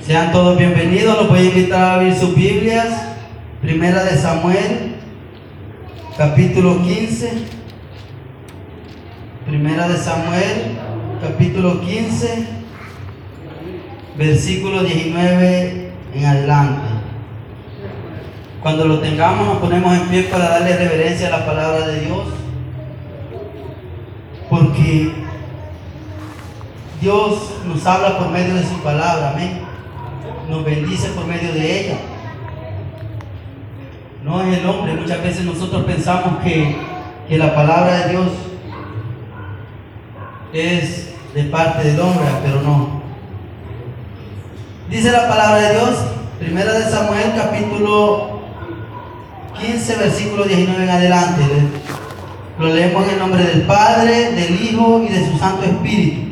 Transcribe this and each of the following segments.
Sean todos bienvenidos, los voy a invitar a abrir sus Biblias. Primera de Samuel, capítulo 15. Primera de Samuel, capítulo 15, versículo 19 en adelante. Cuando lo tengamos nos ponemos en pie para darle reverencia a la palabra de Dios. Porque Dios nos habla por medio de su palabra, amén. Nos bendice por medio de ella. No es el hombre. Muchas veces nosotros pensamos que, que la palabra de Dios es de parte del hombre, pero no. Dice la palabra de Dios, primera de Samuel capítulo 15, versículo 19 en adelante. Lo leemos en el nombre del Padre, del Hijo y de su Santo Espíritu.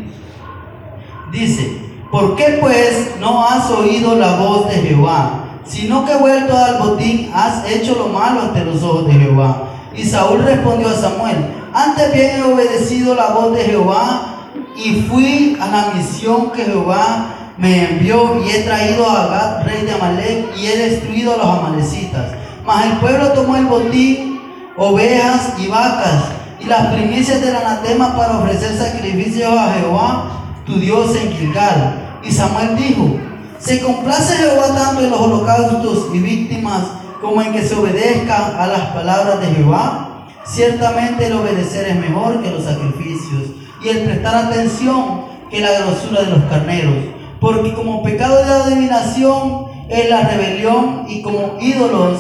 Dice, ¿por qué pues no has oído la voz de Jehová? Sino que vuelto al botín has hecho lo malo ante los ojos de Jehová. Y Saúl respondió a Samuel, antes bien he obedecido la voz de Jehová y fui a la misión que Jehová me envió y he traído a Agad, rey de Amalek, y he destruido a los amalecitas. Mas el pueblo tomó el botín, ovejas y vacas, y las primicias del anatema para ofrecer sacrificios a Jehová tu Dios en Gilgal. Y Samuel dijo, se complace Jehová tanto en los holocaustos y víctimas como en que se obedezca a las palabras de Jehová. Ciertamente el obedecer es mejor que los sacrificios y el prestar atención que la grosura de los carneros. Porque como pecado de adivinación es la rebelión y como ídolos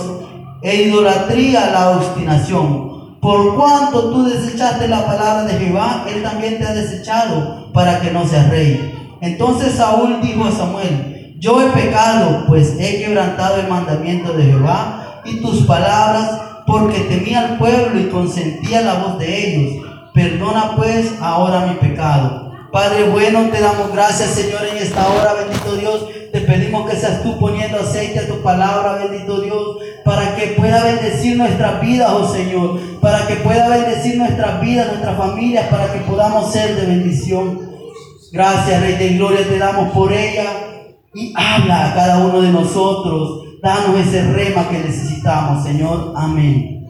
e idolatría la obstinación. Por cuanto tú desechaste la palabra de Jehová, él también te ha desechado para que no seas rey. Entonces Saúl dijo a Samuel, yo he pecado, pues he quebrantado el mandamiento de Jehová y tus palabras, porque temía al pueblo y consentía la voz de ellos. Perdona pues ahora mi pecado. Padre bueno, te damos gracias Señor en esta hora, bendito Dios. Te pedimos que seas tú poniendo aceite a tu palabra, bendito Dios, que pueda bendecir nuestras vidas, oh Señor, para que pueda bendecir nuestras vidas, nuestras familias, para que podamos ser de bendición. Gracias, Rey de Gloria, te damos por ella y habla a cada uno de nosotros. Danos ese rema que necesitamos, Señor. Amén.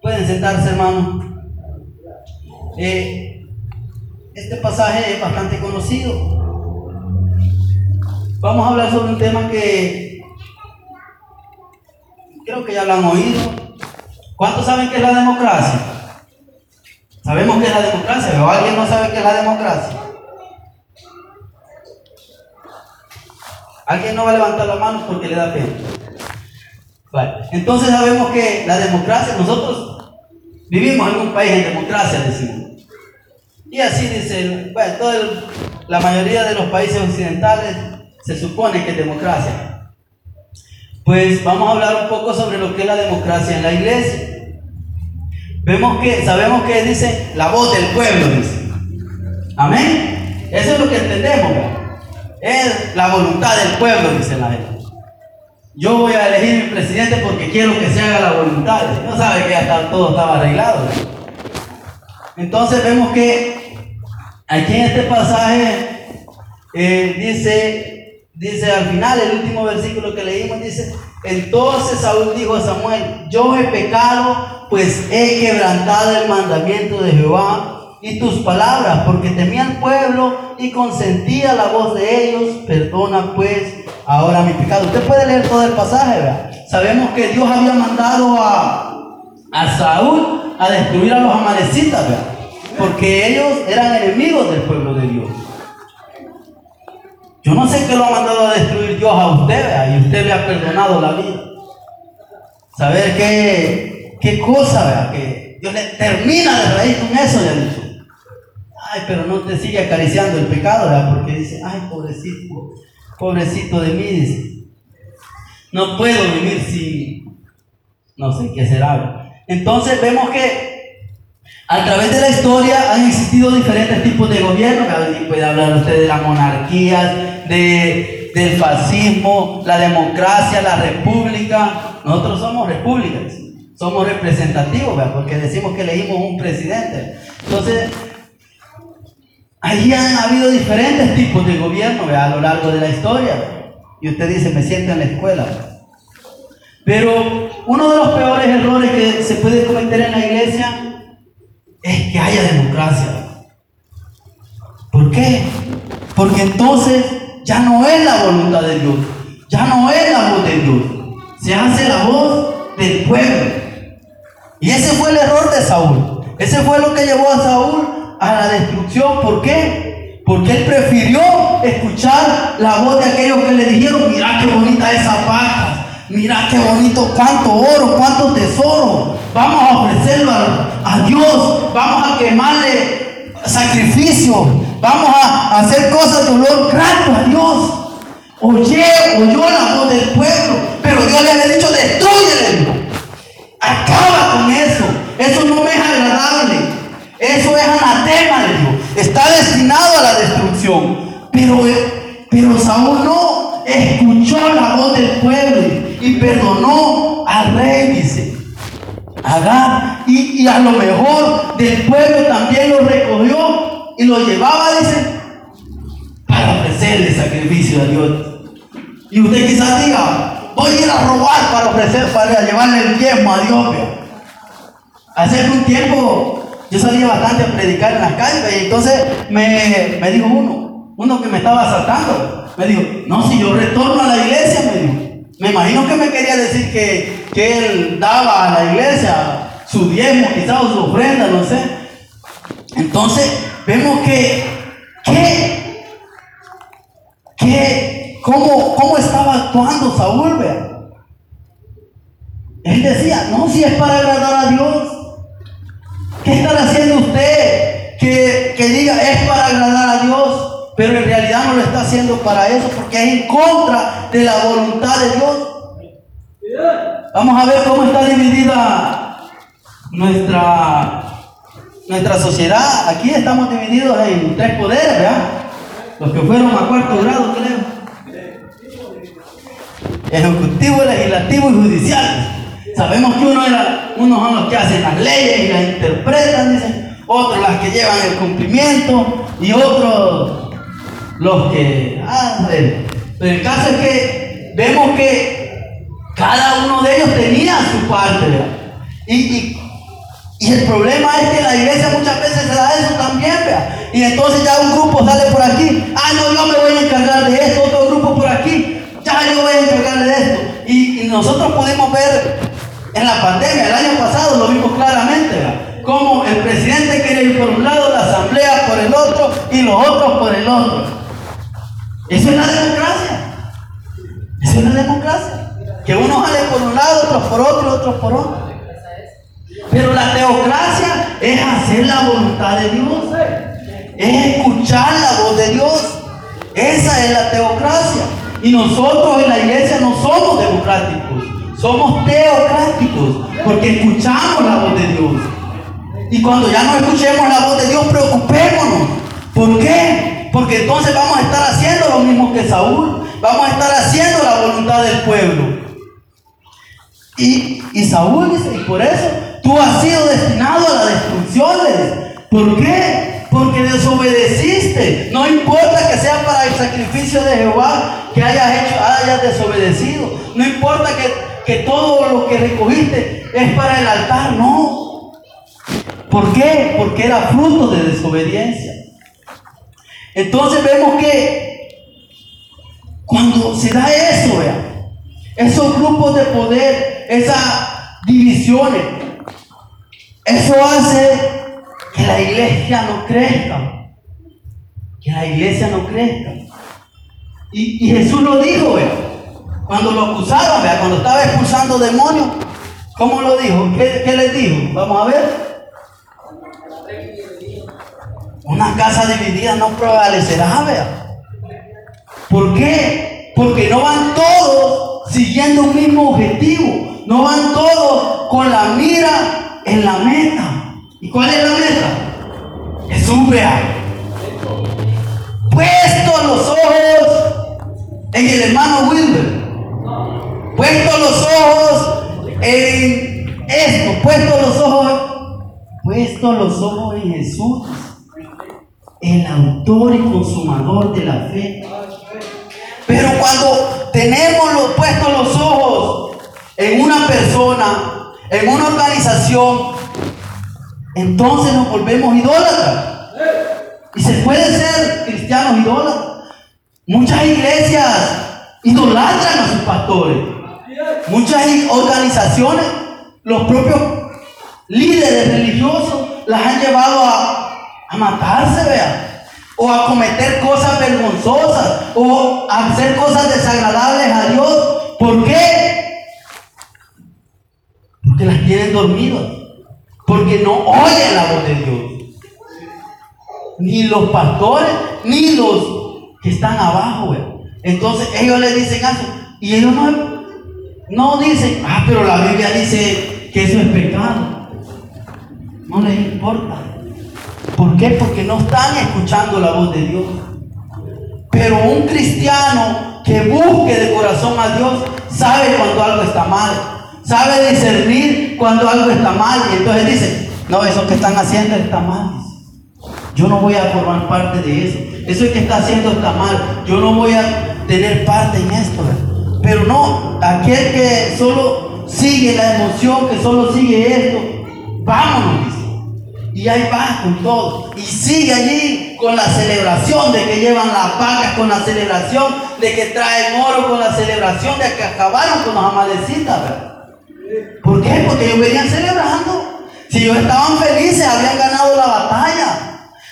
Pueden sentarse, hermano. Eh, este pasaje es bastante conocido. Vamos a hablar sobre un tema que creo que ya lo han oído. ¿Cuántos saben qué es la democracia? ¿Sabemos qué es la democracia? ¿O alguien no sabe qué es la democracia? Alguien no va a levantar la mano porque le da pena. Entonces sabemos que la democracia, nosotros vivimos en un país en democracia, decimos. Y así dice, bueno, la mayoría de los países occidentales se supone que es democracia. Pues vamos a hablar un poco sobre lo que es la democracia en la iglesia. Vemos que, sabemos que dice la voz del pueblo, dice. Amén. Eso es lo que entendemos. Es la voluntad del pueblo, dice la gente. Yo voy a elegir mi presidente porque quiero que se haga la voluntad. No sabe que ya todo estaba arreglado. Entonces vemos que Aquí en este pasaje eh, dice, dice al final, el último versículo que leímos, dice, entonces Saúl dijo a Samuel, yo he pecado, pues he quebrantado el mandamiento de Jehová y tus palabras, porque temía al pueblo y consentía la voz de ellos, perdona pues ahora mi pecado. Usted puede leer todo el pasaje, ¿verdad? Sabemos que Dios había mandado a, a Saúl a destruir a los amalecitas, ¿verdad? Porque ellos eran enemigos del pueblo de Dios. Yo no sé qué lo ha mandado a destruir Dios a usted, y usted le ha perdonado la vida. Saber qué, qué cosa, ¿verdad? que Dios le termina de raíz con eso, ha dicho. Ay, pero no te sigue acariciando el pecado, ¿verdad? Porque dice, ay, pobrecito, pobrecito de mí, dice. No puedo vivir sin, no sé qué será. Entonces vemos que a través de la historia han existido diferentes tipos de gobierno. Puede hablar usted de la monarquía, de, del fascismo, la democracia, la república. Nosotros somos repúblicas, somos representativos, porque decimos que elegimos un presidente. Entonces, Allí han habido diferentes tipos de gobierno a lo largo de la historia. Y usted dice, me siento en la escuela. Pero uno de los peores errores que se puede cometer en la iglesia es que haya democracia. ¿Por qué? Porque entonces ya no es la voluntad de Dios, ya no es la voz de Dios, se hace la voz del pueblo. Y ese fue el error de Saúl. Ese fue lo que llevó a Saúl a la destrucción. ¿Por qué? Porque él prefirió escuchar la voz de aquellos que le dijeron, mira qué bonita esa vaca, mira qué bonito, cuánto oro, cuánto tesoro. Vamos a ofrecerlo a, Dios, vamos a quemarle sacrificio, vamos a hacer cosas de olor grato a Dios. Oye, oyó la voz del pueblo, pero Dios le había dicho, destruyele. Acaba con eso. Eso no me es agradable. Eso es anatema de. Está destinado a la destrucción. Pero, pero Saúl no escuchó la voz del pueblo y perdonó al rey, dice. Agar. Y, y a lo mejor del pueblo también lo recogió y lo llevaba, dice, para ofrecerle sacrificio a Dios. Y usted quizás diga, voy a ir a robar para ofrecer, para llevarle el diezmo a Dios. Hace un tiempo yo salía bastante a predicar en las calles y entonces me, dijo uno, uno que me estaba asaltando, me dijo, no, si yo retorno a la iglesia, me dijo. Me imagino que me quería decir que, que él daba a la iglesia su diezmo, quizás su ofrenda, no sé. Entonces vemos que, que, que cómo, cómo estaba actuando Saúl, vea. Él decía, no, si es para agradar a Dios. ¿Qué está haciendo usted que, que diga es para agradar a Dios? Pero en realidad no lo está haciendo para eso, porque es en contra de la voluntad de Dios. Vamos a ver cómo está dividida nuestra, nuestra sociedad. Aquí estamos divididos en tres poderes, ¿verdad? Los que fueron a cuarto grado, creo ejecutivo, legislativo y judicial. Sabemos que uno era, unos son los que hacen las leyes y las interpretan, otros las que llevan el cumplimiento y otros los que hacen. Pero el caso es que vemos que cada uno de ellos tenía su parte, Y, y, y, el problema es que la iglesia muchas veces se da eso también, ¿verdad? Y entonces ya un grupo sale por aquí, ah, no, yo me voy a encargar de esto, otro grupo por aquí, ya yo voy a encargarle de esto. Y, nosotros pudimos ver en la pandemia, el año pasado lo vimos claramente, ¿verdad? como el presidente quiere ir por un lado, la asamblea por el otro y los otros por el otro. Eso es la democracia. Eso es la democracia. Que uno sale por un lado, otros por otro, otros por otro. Pero la teocracia es hacer la voluntad de Dios. Es escuchar la voz de Dios. Esa es la teocracia. Y nosotros en la iglesia no somos democráticos, somos teocráticos, porque escuchamos la voz de Dios. Y cuando ya no escuchemos la voz de Dios, preocupémonos. ¿Por qué? Porque entonces vamos a estar haciendo lo mismo que Saúl. Vamos a estar haciendo la voluntad del pueblo. Y, Saúl dice, y por eso tú has sido destinado a la destrucción. ¿Por qué? Porque desobedeciste. No importa que sea para el sacrificio de Jehová, que hayas hecho, hayas desobedecido. No importa que, todo lo que recogiste es para el altar, no. ¿Por qué? Porque era fruto de desobediencia. Entonces vemos que cuando se da eso, esos grupos de poder, esas divisiones, eso hace que la iglesia no crezca. Que la iglesia no crezca. Y, Jesús lo dijo, cuando lo acusaron, cuando estaba expulsando demonios, ¿cómo lo dijo? ¿Qué, les dijo? Vamos a ver. Una casa dividida no prevalecerá, vea. ¿Por qué? Porque no van todos siguiendo un mismo objetivo. No van todos con la mira en la meta. ¿Y cuál es la meta? Jesús, vea. Puesto los ojos en el hermano Wilber. Puesto los ojos en esto, puesto los ojos, puesto los ojos en Jesús, el autor y consumador de la fe. Pero cuando tenemos los, puestos los ojos en una persona, en una organización, entonces nos volvemos idólatras. Y se puede ser cristianos idólatras. Muchas iglesias idolatran a sus pastores. Muchas organizaciones, los propios líderes religiosos, las han llevado a, a matarse, vea o a cometer cosas vergonzosas, o a hacer cosas desagradables a Dios. ¿Por qué? Porque las tienen dormidas, porque no oyen la voz de Dios. Ni los pastores, ni los que están abajo. Entonces ellos le dicen eso, y ellos no, dicen, ah, pero la Biblia dice que eso es pecado. No les importa. ¿Por qué? Porque no están escuchando la voz de Dios. Pero un cristiano que busque de corazón a Dios sabe cuando algo está mal. Sabe discernir cuando algo está mal. Y entonces dice, no, eso que están haciendo está mal. Yo no voy a formar parte de eso. Eso que está haciendo está mal. Yo no voy a tener parte en esto. Pero no, aquel que solo sigue la emoción, que solo sigue esto, vámonos. Y ahí va con todo. Y sigue allí con la celebración de que llevan las vacas, con la celebración de que traen oro, con la celebración de que acabaron con los amalecitas. ¿Por qué? Porque ellos venían celebrando. Si ellos estaban felices, habían ganado la batalla.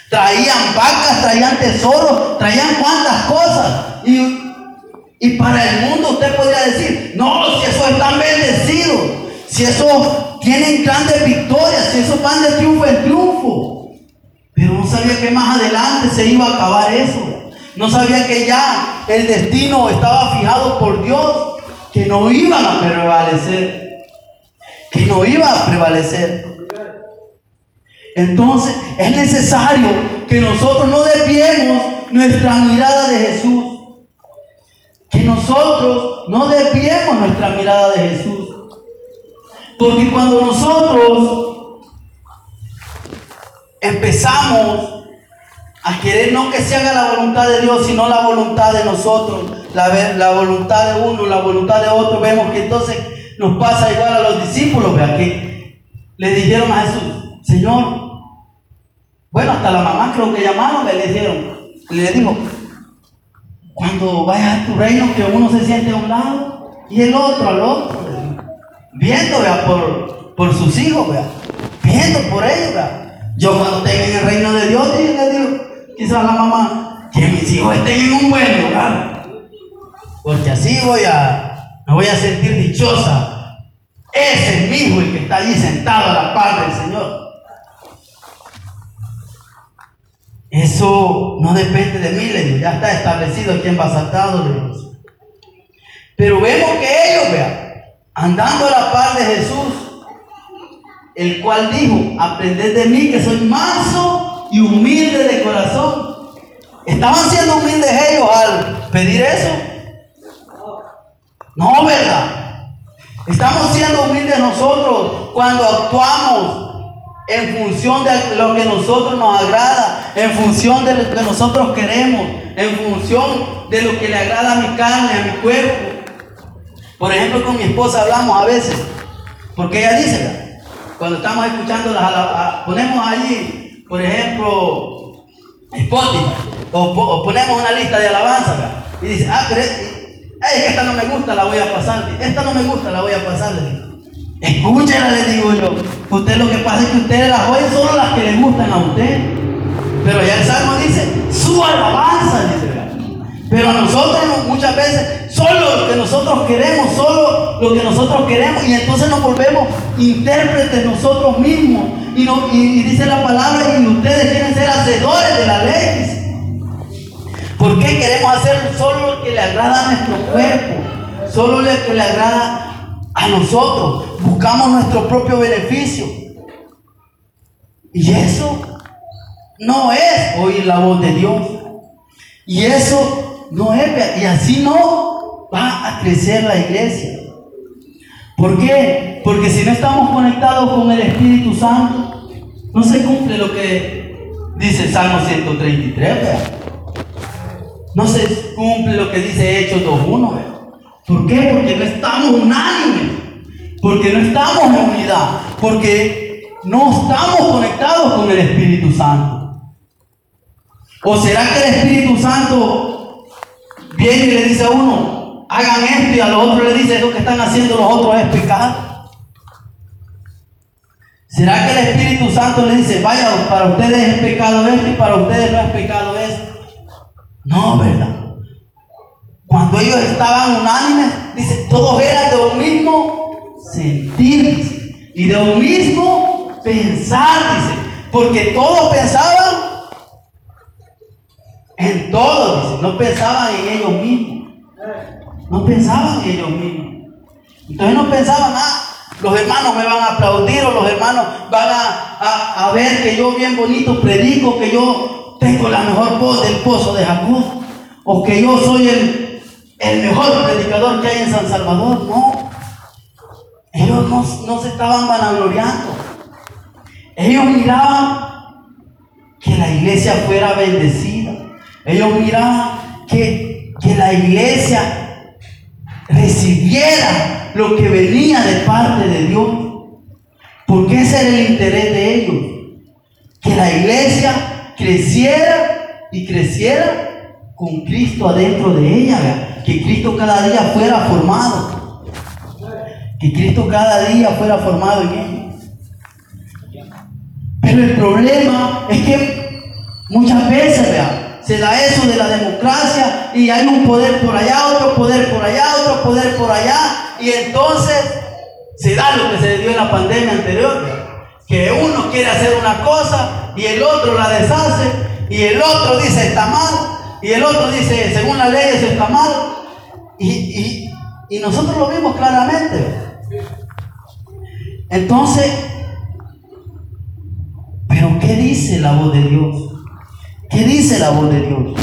Traían vacas, traían tesoros, traían cuantas cosas. Y, y para el mundo usted podría decir, no, si eso es tan bendecido si eso tienen grandes victorias, si eso van de triunfo en triunfo. Pero no sabía que más adelante se iba a acabar eso. No sabía que ya el destino estaba fijado por Dios, que no iban a prevalecer. Que no iba a prevalecer. Entonces es necesario que nosotros no desviemos nuestra mirada de Jesús. Que nosotros no desviemos nuestra mirada de Jesús. Porque cuando nosotros empezamos a querer no que se haga la voluntad de Dios, sino la voluntad de nosotros, la, voluntad de uno, la voluntad de otro, vemos que entonces nos pasa igual a los discípulos, vea que le dijeron a Jesús, Señor, bueno, hasta la mamá creo que llamaron, le dijeron, le dijo, cuando vayas a tu reino que uno se siente a un lado y el otro al otro viendo por, por sus hijos, viendo por ellos. Yo cuando tenga en el reino de Dios, le digo, quizás la mamá, que mis hijos estén en un buen lugar. Porque así voy a, me voy a sentir dichosa. Ese es mi hijo el que está allí sentado a la par del Señor. Eso no depende de mí, le digo, ya está establecido quién va saltado, le digo. Pero vemos que ellos, vean, andando a la par de Jesús, el cual dijo, aprended de mí que soy manso y humilde de corazón. ¿Estaban siendo humildes ellos al pedir eso? No, ¿verdad? Estamos siendo humildes nosotros cuando actuamos en función de lo que nosotros nos agrada, en función de lo que nosotros queremos, en función de lo que le agrada a mi carne, a mi cuerpo. Por ejemplo, con mi esposa hablamos a veces, porque ella dice, cuando estamos escuchando, las, ponemos allí, por ejemplo, Spotify, o, ponemos una lista de alabanza, y dice, ah, pero esta no me gusta, la voy a pasar, esta no me gusta, la voy a pasar. Escúchela, le digo yo. Usted lo que pasa es que ustedes las oyen solo las que le gustan a usted. Pero ya el Salmo dice, su alabanza, dice. Pero a nosotros muchas veces solo lo que nosotros queremos, solo lo que nosotros queremos, y entonces nos volvemos intérpretes nosotros mismos. Y, y, dice la palabra, y ustedes quieren ser hacedores de la ley. ¿Por qué queremos hacer solo lo que le agrada a nuestro cuerpo? Solo lo que le agrada a nosotros. Buscamos nuestro propio beneficio. Y eso no es oír la voz de Dios. Y eso no es, y así no va a crecer la iglesia. ¿Por qué? Porque si no estamos conectados con el Espíritu Santo, no se cumple lo que Dice el Salmo 133, vea. No se cumple lo que dice Hechos 2.1, vea. ¿Por qué? Porque no estamos unánimes. Porque no estamos en unidad. Porque no estamos conectados con el Espíritu Santo. ¿O será que el Espíritu Santo viene y le dice a uno, hagan esto y a los otros le dice, lo que están haciendo los otros es pecado? ¿Será que el Espíritu Santo le dice, vaya, para ustedes es pecado esto y para ustedes no es pecado esto? No, ¿verdad? Cuando ellos estaban unánimes, dice, todos eran de un mismo sentir y de un mismo pensar, dice, porque todos pensaban en todo, dice, no pensaban en ellos mismos, no pensaban en ellos mismos. Entonces no pensaban, ah, los hermanos me van a aplaudir o los hermanos van a, ver que yo bien bonito predico, que yo tengo la mejor voz del pozo de Jacob, o que yo soy el, el mejor predicador que hay en San Salvador. No, ellos no, no se estaban vanagloriando. Ellos miraban que la iglesia fuera bendecida. Ellos miraban que, que la iglesia recibiera lo que venía de parte de Dios. Porque ese era el interés de ellos. Que la iglesia creciera y creciera con Cristo adentro de ella. Que Cristo cada día fuera formado. Que Cristo cada día fuera formado en ella. Pero el problema es que muchas veces, se da eso de la democracia y hay un poder por allá, otro poder por allá, otro poder por allá. Y entonces se da lo que se dio en la pandemia anterior, que uno quiere hacer una cosa y el otro la deshace y el otro dice está mal y el otro dice según la ley eso está mal. Y, y nosotros lo vimos claramente. Entonces, pero ¿qué dice la voz de Dios? ¿Qué dice la voz de Dios?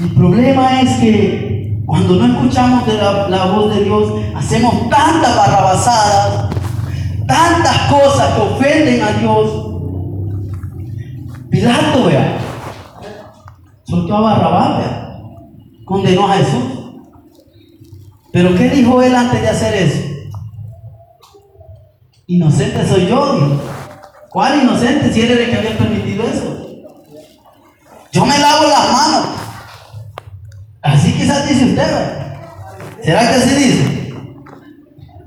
El problema es que cuando no escuchamos de la, voz de Dios, hacemos tantas barrabasadas, tantas cosas que ofenden a Dios. Pilato, vea, soltó a Barrabás, vea, condenó a Jesús. Pero ¿qué dijo él antes de hacer eso? Inocente soy yo. ¿Cuál inocente si él era el que había permitido eso? Yo me lavo las manos. Así quizás dice usted. ¿Será que así dice?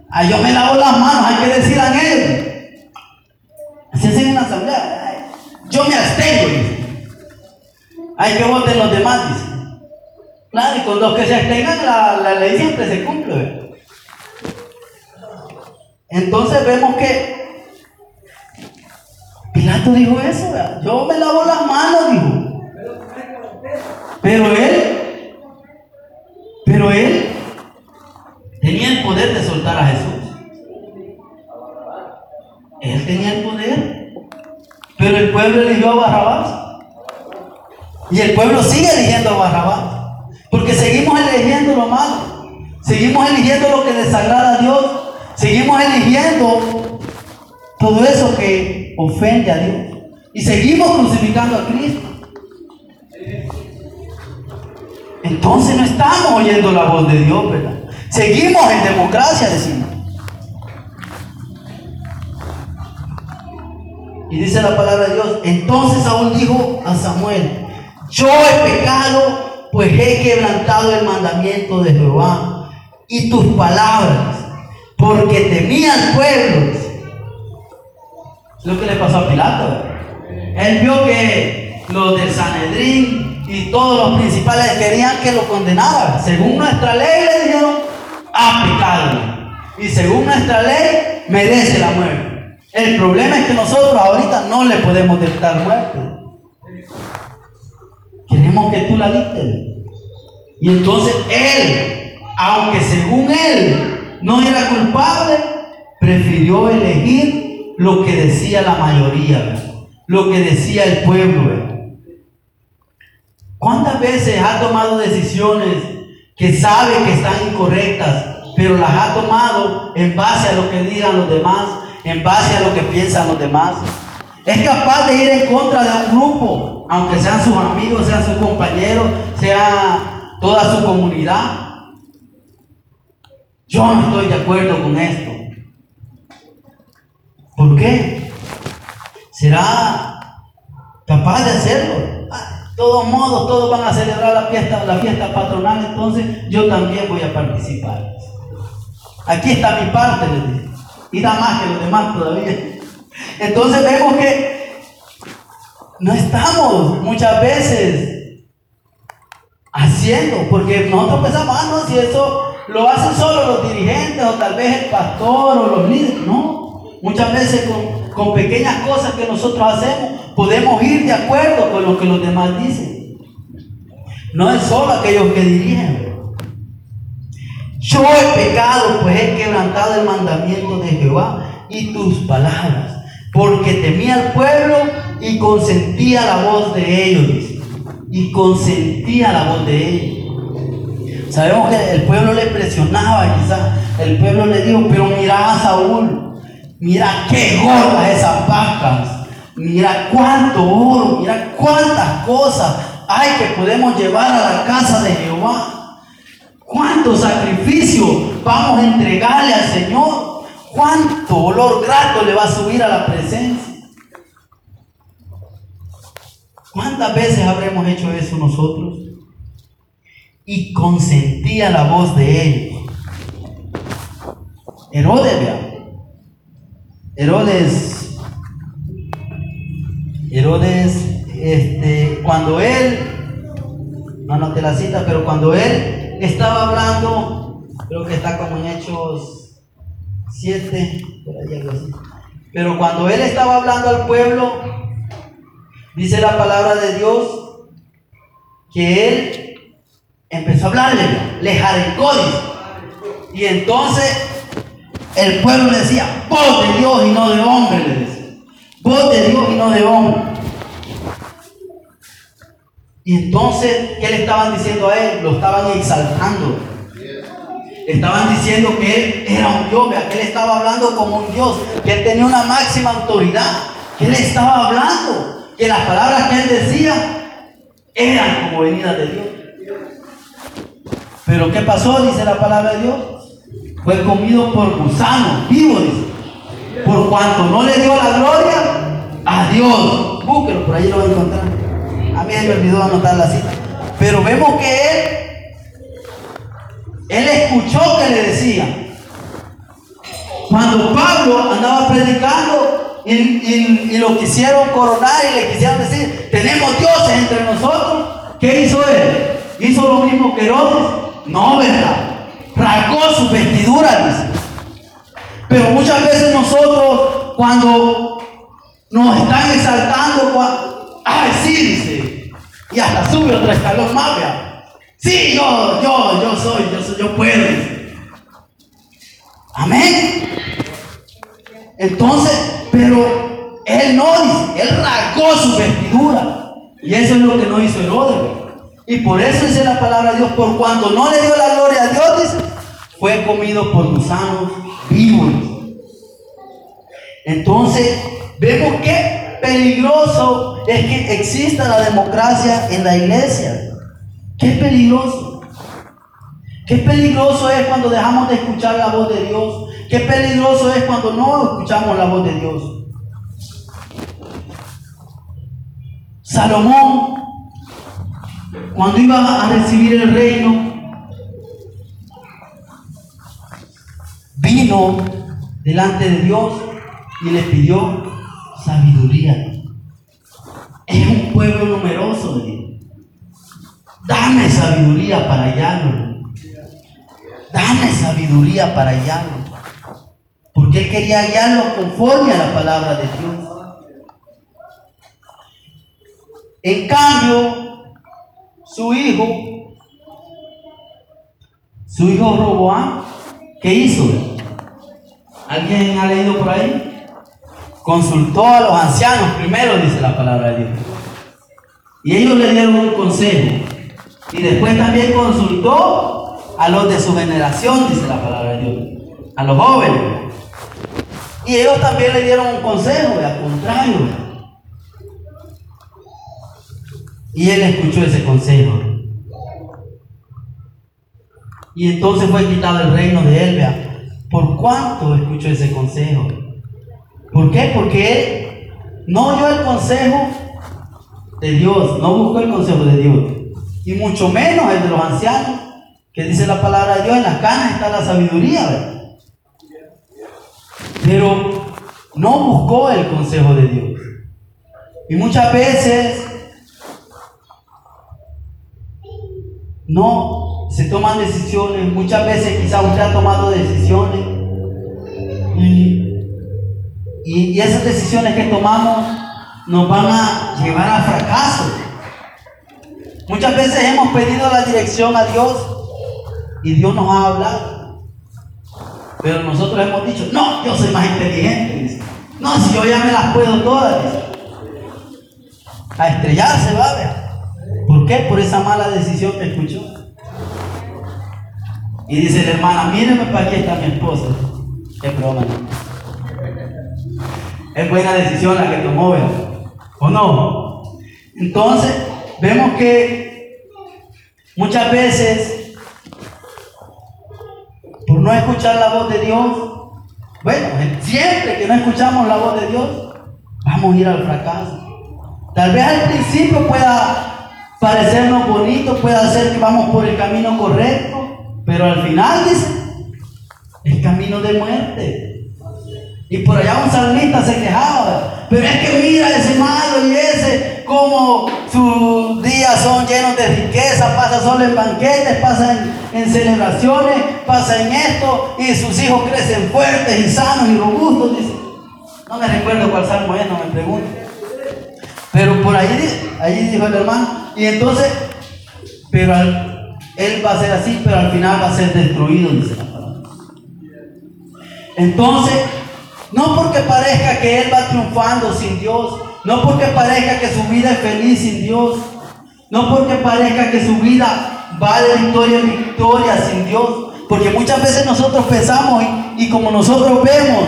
Ah, yo me lavo las manos, hay que decir a él. Así es en una asamblea. Yo me abstengo. Hay que voten los demás, dice. Claro, y con los que se abstengan, la ley siempre se cumple. Entonces vemos que Pilato dijo eso, yo me lavo las manos, dijo. Pero él, pero él tenía el poder de a Jesús. Él tenía el poder, pero el pueblo eligió a Barrabás. Y el pueblo sigue eligiendo a Barrabás. Porque seguimos eligiendo lo malo. Seguimos eligiendo lo que desagrada a Dios. Seguimos eligiendo todo eso que ofende a Dios. Y seguimos crucificando a Cristo. Entonces no estamos oyendo la voz de Dios, ¿verdad? Seguimos en democracia, decimos. Y dice la palabra de Dios, entonces aún dijo a Samuel, yo he pecado, pues he quebrantado el mandamiento de Jehová y tus palabras, porque temía al pueblo lo que le pasó a Pilato. Él vio que los del Sanedrín y todos los principales querían que lo condenaran. Según nuestra ley le dijeron, ha pecado. Y según nuestra ley, merece la muerte. El problema es que nosotros ahorita no le podemos dictar muerte. Queremos que tú la dictes. Y entonces él, aunque según él no era culpable, prefirió elegir lo que decía la mayoría, lo que decía el pueblo. ¿Cuántas veces ha tomado decisiones que sabe que están incorrectas, pero las ha tomado en base a lo que digan los demás, en base a lo que piensan los demás? Es capaz de ir en contra de un grupo, aunque sean sus amigos, sean sus compañeros, sea toda su comunidad. Yo no estoy de acuerdo con esto. ¿Por qué? ¿Será capaz de hacerlo? De todos modos, todos van a celebrar la fiesta, la fiesta patronal, entonces yo también voy a participar. Aquí está mi parte. Y da más que los demás todavía. Entonces vemos que no estamos muchas veces haciendo, porque nosotros pensamos, ah, no, si eso lo hacen solo los dirigentes o tal vez el pastor o los líderes. No, muchas veces con, con pequeñas cosas que nosotros hacemos podemos ir de acuerdo con lo que los demás dicen. No es solo aquellos que dirigen. Yo he pecado, pues he quebrantado el mandamiento de Jehová y tus palabras, porque temía al pueblo y consentía la voz de ellos, Y consentía la voz de ellos. Sabemos que el pueblo le presionaba, quizás el pueblo le dijo, pero mira a Saúl, mira qué gordas esas vacas, mira cuánto oro, mira cuántas cosas hay que podemos llevar a la casa de Jehová. ¿Cuánto sacrificio vamos a entregarle al Señor? ¿Cuánto olor grato le va a subir a la presencia? ¿Cuántas veces habremos hecho eso nosotros? y consentía la voz de él. Herodes, Herodes, Herodes, este, cuando él, no anoté la cita, pero cuando él estaba hablando, creo que está como en Hechos 7, Pero cuando él estaba hablando al pueblo, dice la palabra de Dios que él empezó a hablarle, le jarecó. Y entonces el pueblo le decía, voz de Dios y no de hombre, le decía. Voz de Dios y no de hombre. Y entonces, ¿qué le estaban diciendo a él? Lo estaban exaltando. Estaban diciendo que él era un Dios, que él estaba hablando como un Dios, que él tenía una máxima autoridad, que él estaba hablando, que las palabras que él decía eran como venidas de Dios. Pero ¿qué pasó? Dice la palabra de Dios. Fue comido por gusanos, vivo, dice. Por cuanto no le dio la gloria a Dios. Búsquelo, por ahí lo va a encontrar. A mí me olvidó anotar la cita. Pero vemos que él, él escuchó que le decía. Cuando Pablo andaba predicando y, lo quisieron coronar y le quisieron decir, tenemos dioses entre nosotros, ¿qué hizo él? Hizo lo mismo que Herodes no, ¿verdad? Rasgó sus vestiduras, dice. Pero muchas veces nosotros, cuando nos están exaltando, ay, sí, dice. Y hasta sube otro escalón más, ¿verdad? Sí, yo, yo, yo soy, yo soy, yo puedo. Amén. Entonces, pero él no dice, él rasgó su vestidura. Y eso es lo que no hizo Herodes. Y por eso dice la palabra de Dios, por cuando no le dio la gloria a Dios, dice, fue comido por gusanos vivos. Entonces, vemos qué peligroso es que exista la democracia en la iglesia. Qué peligroso. Qué peligroso es cuando dejamos de escuchar la voz de Dios. Qué peligroso es cuando no escuchamos la voz de Dios. Salomón cuando iba a recibir el reino, vino delante de Dios y le pidió sabiduría. Es un pueblo numeroso. Dame sabiduría para hallarlo. Dame sabiduría para hallarlo. Porque él quería hallarlo conforme a la palabra de Dios. En cambio, su hijo, su hijo Roboam, ¿qué hizo? ¿Alguien ha leído por ahí? Consultó a los ancianos primero, dice la palabra de Dios. Y ellos le dieron un consejo. Y después también consultó a los de su generación, dice la palabra de Dios. A los jóvenes. Y ellos también le dieron un consejo, al contrario. Y él escuchó ese consejo. Y entonces fue quitado el reino de él, ¿Por cuánto escuchó ese consejo? ¿Por qué? Porque él no oyó el consejo de Dios, no buscó el consejo de Dios. Y mucho menos el de los ancianos, que dice la palabra de Dios, en las canas está la sabiduría. Pero no buscó el consejo de Dios. Y muchas veces no se toman decisiones, muchas veces quizá usted ha tomado decisiones y, esas decisiones que tomamos nos van a llevar al fracaso. Muchas veces hemos pedido la dirección a Dios y Dios nos ha hablado. Pero nosotros hemos dicho, no, yo soy más inteligente. No, si yo ya me las puedo todas. A estrellarse va, a ¿Por qué? Por esa mala decisión que escuchó. Y dice la hermana, míreme para aquí está mi esposa. Qué broma. Es buena decisión la que tomó, ¿verdad? ¿O no? Entonces, vemos que muchas veces, por no escuchar la voz de Dios, bueno, siempre que no escuchamos la voz de Dios, vamos a ir al fracaso. Tal vez al principio pueda parecernos bonito, puede hacer que vamos por el camino correcto, pero al final dice, el camino de muerte. Y por allá un salmista se quejaba, pero es que mira ese malo y ese, como sus días son llenos de riqueza, pasa solo en banquetes, pasa en, celebraciones, pasa en esto, y sus hijos crecen fuertes y sanos y robustos. No me recuerdo cuál salmo es, no me pregunto. Pero por ahí, ahí dijo el hermano, y entonces, pero él va a ser así, pero al final va a ser destruido, dice la palabra. Entonces, no porque parezca que él va triunfando sin Dios, no porque parezca que su vida es feliz sin Dios, no porque parezca que su vida va de victoria en victoria sin Dios, porque muchas veces nosotros pensamos y, y como nosotros vemos,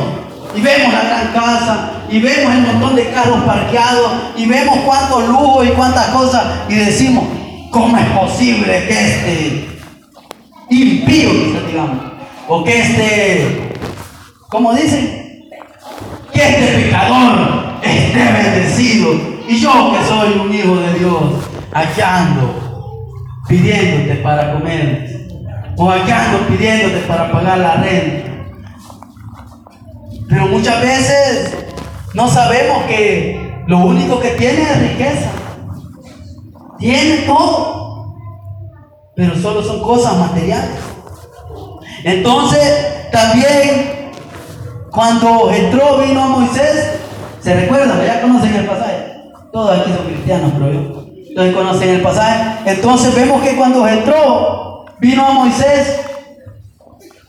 y vemos la gran casa, y vemos el montón de carros parqueados, y vemos cuántos lujos y cuántas cosas, y decimos, ¿cómo es posible que este impío, digamos, o que este, ¿cómo dicen? Que este pecador esté bendecido, y yo que soy un hijo de Dios, allá ando pidiéndote para comer, o allá ando pidiéndote para pagar la renta. Pero muchas veces no sabemos que lo único que tiene es riqueza. Tiene todo. Pero solo son cosas materiales. Entonces, también cuando entró, vino a Moisés, ¿se recuerdan? Ya conocen el pasaje. Todos aquí son cristianos, pero yo. Entonces conocen el pasaje. Entonces vemos que cuando entró, vino a Moisés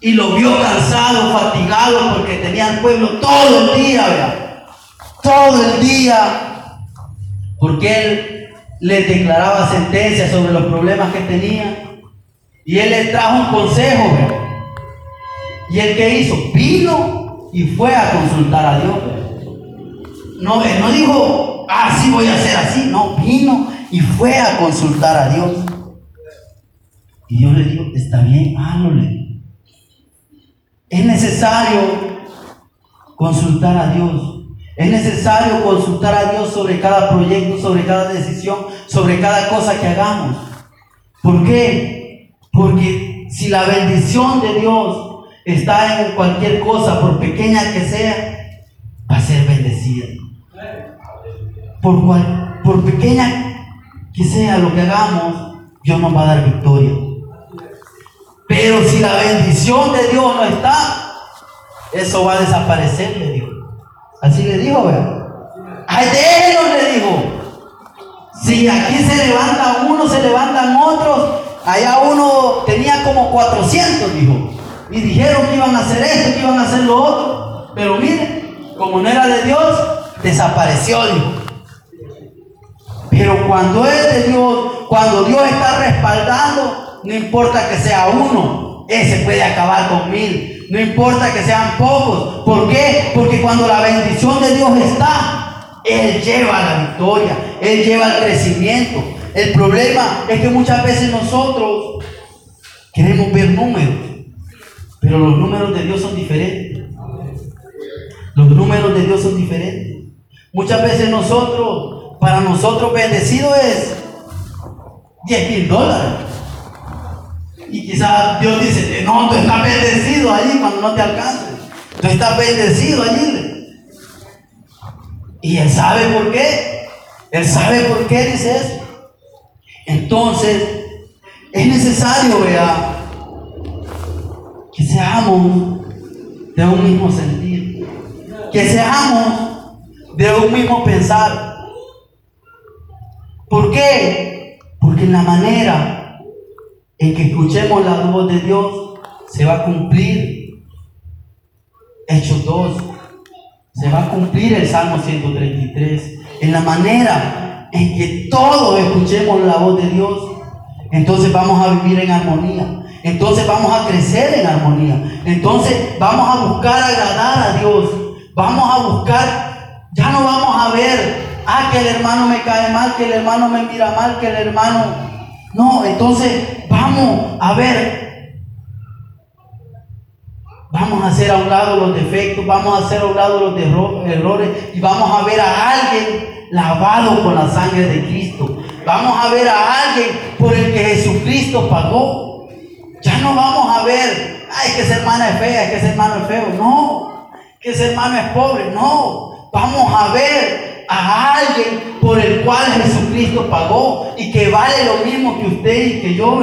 y lo vio cansado, fatigado, porque tenía el pueblo todo el día, ¿verdad? Todo el día, porque él le declaraba sentencia sobre los problemas que tenía. Y él le trajo un consejo. Y el que hizo, vino y fue a consultar a Dios. No, no dijo, ah, voy a hacer así. No, vino y fue a consultar a Dios. Y yo le digo, está bien, háblole. Es necesario consultar a Dios. Es necesario consultar a Dios sobre cada proyecto, sobre cada decisión, sobre cada cosa que hagamos. ¿Por qué? Porque si la bendición de Dios está en cualquier cosa, por pequeña que sea, va a ser bendecida. Por, cual, por pequeña que sea lo que hagamos, Dios nos va a dar victoria. Pero si la bendición de Dios no está, eso va a desaparecer, le dijo. Así le dijo, ¿verdad? Ay, de le dijo. Si aquí se levanta uno, se levantan otros. Allá uno tenía como 400, dijo. Y dijeron que iban a hacer esto, que iban a hacer lo otro. Pero miren, como no era de Dios, desapareció. Pero cuando es de Dios, cuando Dios está respaldando, no importa que sea uno, ese puede acabar con mil. No importa que sean pocos. ¿Por qué? Porque cuando la bendición de Dios está, Él lleva la victoria, Él lleva el crecimiento. El problema es que muchas veces nosotros queremos ver números, pero los números de Dios son diferentes. Los números de Dios son diferentes. Muchas veces nosotros, para nosotros bendecido es 10 mil dólares. Y quizás Dios dice, no, tú estás bendecido allí cuando no te alcance. Tú estás bendecido allí. Y Él sabe por qué. Él sabe por qué dice eso. Entonces, es necesario, vea, que seamos de un mismo sentir. Que seamos de un mismo pensar. ¿Por qué? Porque en la manera en que escuchemos la voz de Dios se va a cumplir Hechos 2. Se va a cumplir el Salmo 133. En la manera en que todos escuchemos la voz de Dios, entonces vamos a vivir en armonía. Entonces vamos a crecer en armonía. Entonces vamos a buscar agradar a Dios. Vamos a buscar, ya no vamos a ver, ah, que el hermano me cae mal, que el hermano me mira mal, que el hermano... No, entonces vamos a ver Vamos a hacer a un lado los defectos, vamos a hacer a un lado los errores y vamos a ver a alguien lavado con la sangre de Cristo. Vamos a ver a alguien por el que Jesucristo pagó. Ya no vamos a ver, ay, que ese hermano es fea, que ese hermano es feo. No, que ese hermano es pobre. No, vamos a ver a alguien por el cual Jesucristo pagó y que vale lo mismo que usted y que yo.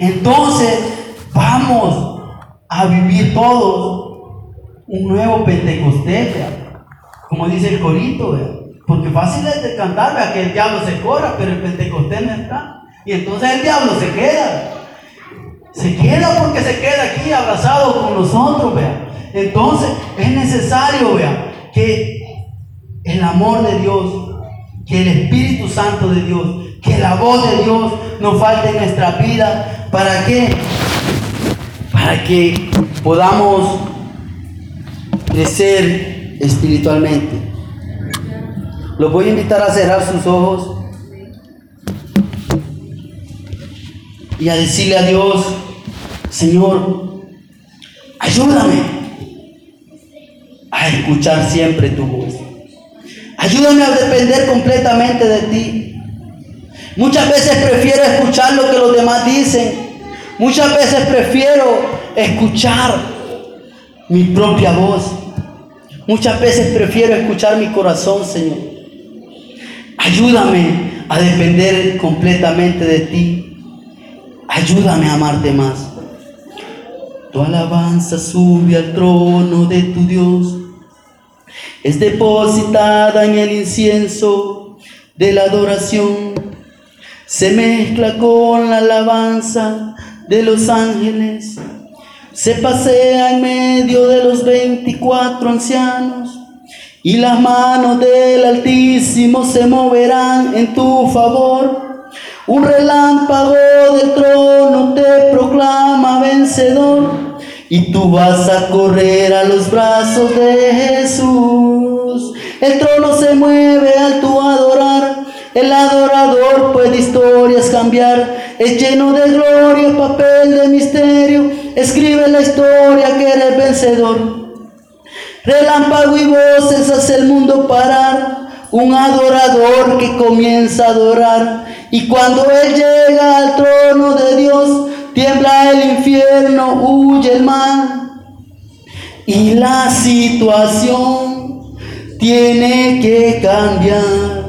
Entonces, vamos a vivir todos un nuevo Pentecostés, como dice el corito, porque fácil es de cantar, que el diablo se corra, pero el Pentecostés no está. Y entonces el diablo se queda. Se queda porque se queda aquí abrazado con nosotros, vea. Entonces es necesario, vea, que el amor de Dios, que el Espíritu Santo de Dios, que la voz de Dios no falte en nuestra vida. ¿Para qué? para que podamos crecer espiritualmente. Los voy a invitar a cerrar sus ojos y a decirle a Dios, Señor, ayúdame a escuchar siempre tu voz. Ayúdame a depender completamente de ti. Muchas veces prefiero escuchar lo que los demás dicen Muchas veces prefiero escuchar mi propia voz. Muchas veces prefiero escuchar mi corazón, Señor. Ayúdame a depender completamente de ti. Ayúdame a amarte más. Tu alabanza sube al trono de tu Dios. Es depositada en el incienso de la adoración. Se mezcla con la alabanza de los ángeles, se pasea en medio de los veinticuatro ancianos, y las manos del Altísimo se moverán en tu favor. Un relámpago del trono te proclama vencedor, y tú vas a correr a los brazos de Jesús. El trono se mueve al tu adorar, el adorador puede historias cambiar es lleno de gloria, papel de misterio, escribe la historia que eres vencedor. Relámpago y voces hace el mundo parar, un adorador que comienza a adorar, y cuando él llega al trono de Dios, tiembla el infierno, huye el mal. Y la situación tiene que cambiar.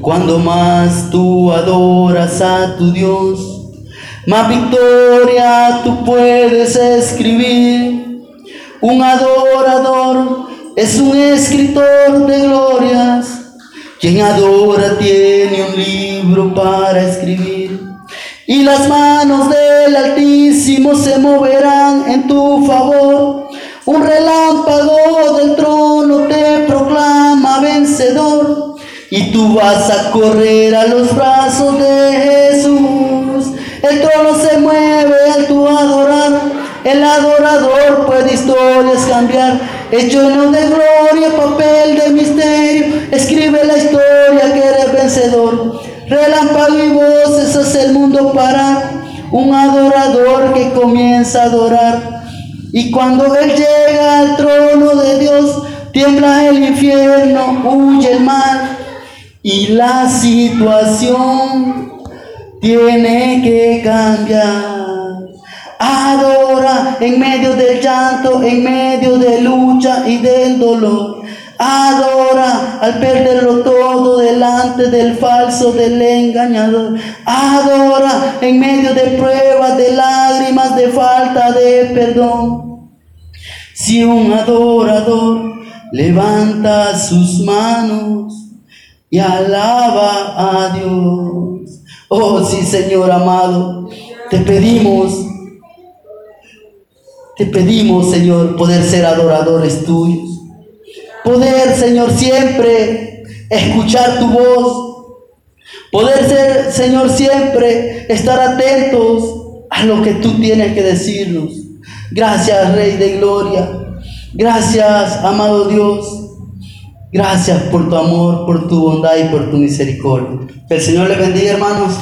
Cuando más tú adoras a tu Dios, más victoria tú puedes escribir. Un adorador es un escritor de glorias. Quien adora tiene un libro para escribir. Y las manos del Altísimo se moverán en tu favor. Un relámpago del trono te proclama vencedor y tú vas a correr a los brazos de Jesús. El trono se mueve al tu adorar, el adorador puede historias cambiar. Es lleno de gloria, papel de misterio, escribe la historia que eres vencedor. Mundo parar. Un adorador que comienza a adorar. Y cuando Él llega al trono de Dios, tiembla el infierno, huye el mal. Y la situación tiene que cambiar. Adora en medio del llanto, en medio de lucha y del dolor. Adora al perderlo todo delante del falso, del engañador. Adora en medio de pruebas, de lágrimas, de falta de perdón. Si un adorador levanta sus manos y alaba a Dios. Oh sí, Señor amado, te pedimos, te pedimos, Señor, poder ser adoradores tuyos. Poder, Señor, siempre escuchar tu voz. Poder ser, Señor, siempre estar atentos a lo que tú tienes que decirnos. Gracias, Rey de Gloria. Gracias, amado Dios. Gracias por tu amor, por tu bondad y por tu misericordia. Que el Señor les bendiga, hermanos.